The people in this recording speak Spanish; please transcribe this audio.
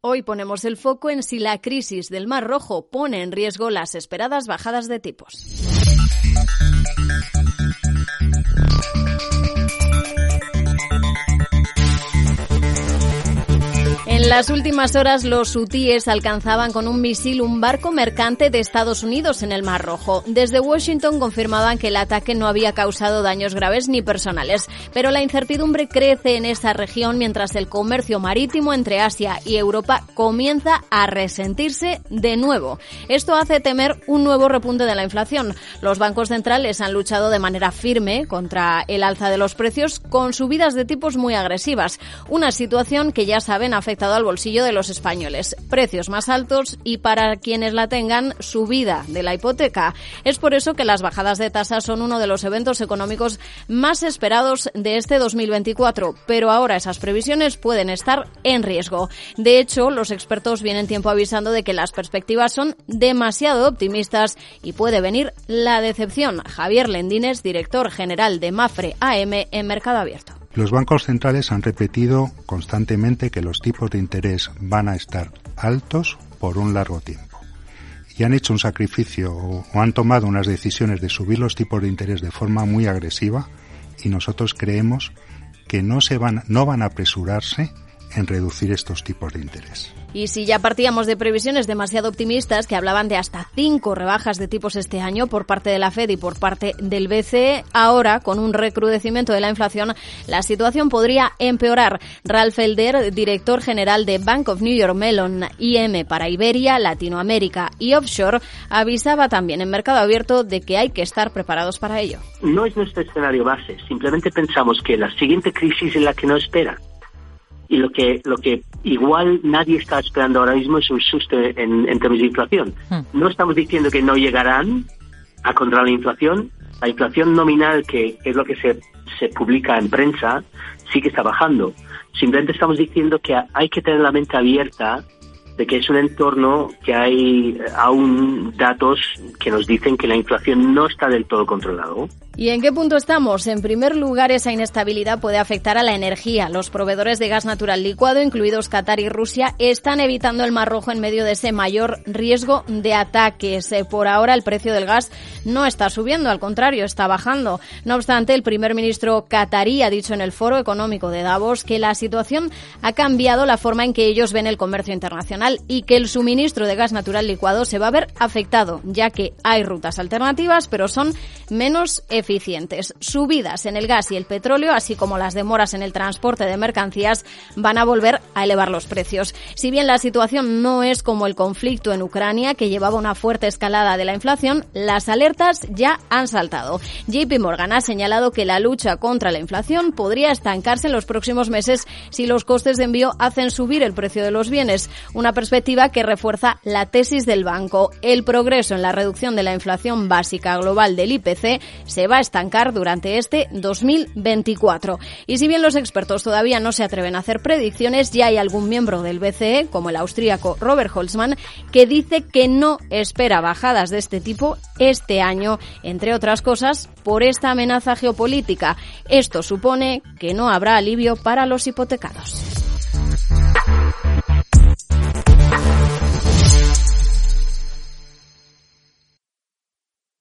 Hoy ponemos el foco en si la crisis del Mar Rojo pone en riesgo las esperadas bajadas de tipos. En las últimas horas, los hutíes alcanzaban con un misil un barco mercante de Estados Unidos en el Mar Rojo. Desde Washington confirmaban que el ataque no había causado daños graves ni personales, pero la incertidumbre crece en esa región mientras el comercio marítimo entre Asia y Europa comienza a resentirse de nuevo. Esto hace temer un nuevo repunte de la inflación. Los bancos centrales han luchado de manera firme contra el alza de los precios con subidas de tipos muy agresivas, una situación que ya saben afecta al bolsillo de los españoles. Precios más altos y para quienes la tengan, subida de la hipoteca. Es por eso que las bajadas de tasas son uno de los eventos económicos más esperados de este 2024, pero ahora esas previsiones pueden estar en riesgo. De hecho, los expertos vienen tiempo avisando de que las perspectivas son demasiado optimistas y puede venir la decepción. Javier Lendines, director general de Mafre AM en Mercado Abierto. Los bancos centrales han repetido constantemente que los tipos de interés van a estar altos por un largo tiempo. Y han hecho un sacrificio o, han tomado unas decisiones de subir los tipos de interés de forma muy agresiva y nosotros creemos que no se van, no van a apresurarse en reducir estos tipos de interés. Y si ya partíamos de previsiones demasiado optimistas que hablaban de hasta cinco rebajas de tipos este año por parte de la Fed y por parte del BCE, ahora con un recrudecimiento de la inflación, la situación podría empeorar. Ralph Elder, director general de Bank of New York Mellon IM para Iberia, Latinoamérica y Offshore, avisaba también en Mercado Abierto de que hay que estar preparados para ello. No es nuestro escenario base, simplemente pensamos que la siguiente crisis es la que no espera y lo que lo que igual nadie está esperando ahora mismo es un susto en, términos de inflación. Hmm. No estamos diciendo que no llegarán a controlar la inflación. La inflación nominal, que, es lo que se, se publica en prensa, sí que está bajando. Simplemente estamos diciendo que hay que tener la mente abierta de que es un entorno que hay aún datos que nos dicen que la inflación no está del todo controlado. ¿Y en qué punto estamos? En primer lugar, esa inestabilidad puede afectar a la energía. Los proveedores de gas natural licuado, incluidos Qatar y Rusia, están evitando el Mar Rojo en medio de ese mayor riesgo de ataques. Eh, por ahora, el precio del gas no está subiendo, al contrario, está bajando. No obstante, el primer ministro qatarí ha dicho en el Foro Económico de Davos que la situación ha cambiado la forma en que ellos ven el comercio internacional y que el suministro de gas natural licuado se va a ver afectado, ya que hay rutas alternativas, pero son menos eficientes eficientes. Subidas en el gas y el petróleo, así como las demoras en el transporte de mercancías, van a volver a elevar los precios. Si bien la situación no es como el conflicto en Ucrania, que llevaba una fuerte escalada de la inflación, las alertas ya han saltado. JP Morgan ha señalado que la lucha contra la inflación podría estancarse en los próximos meses si los costes de envío hacen subir el precio de los bienes, una perspectiva que refuerza la tesis del banco. El progreso en la reducción de la inflación básica global del IPC se va a estancar durante este 2024. Y si bien los expertos todavía no se atreven a hacer predicciones, ya hay algún miembro del BCE, como el austríaco Robert Holzmann, que dice que no espera bajadas de este tipo este año, entre otras cosas, por esta amenaza geopolítica. Esto supone que no habrá alivio para los hipotecados.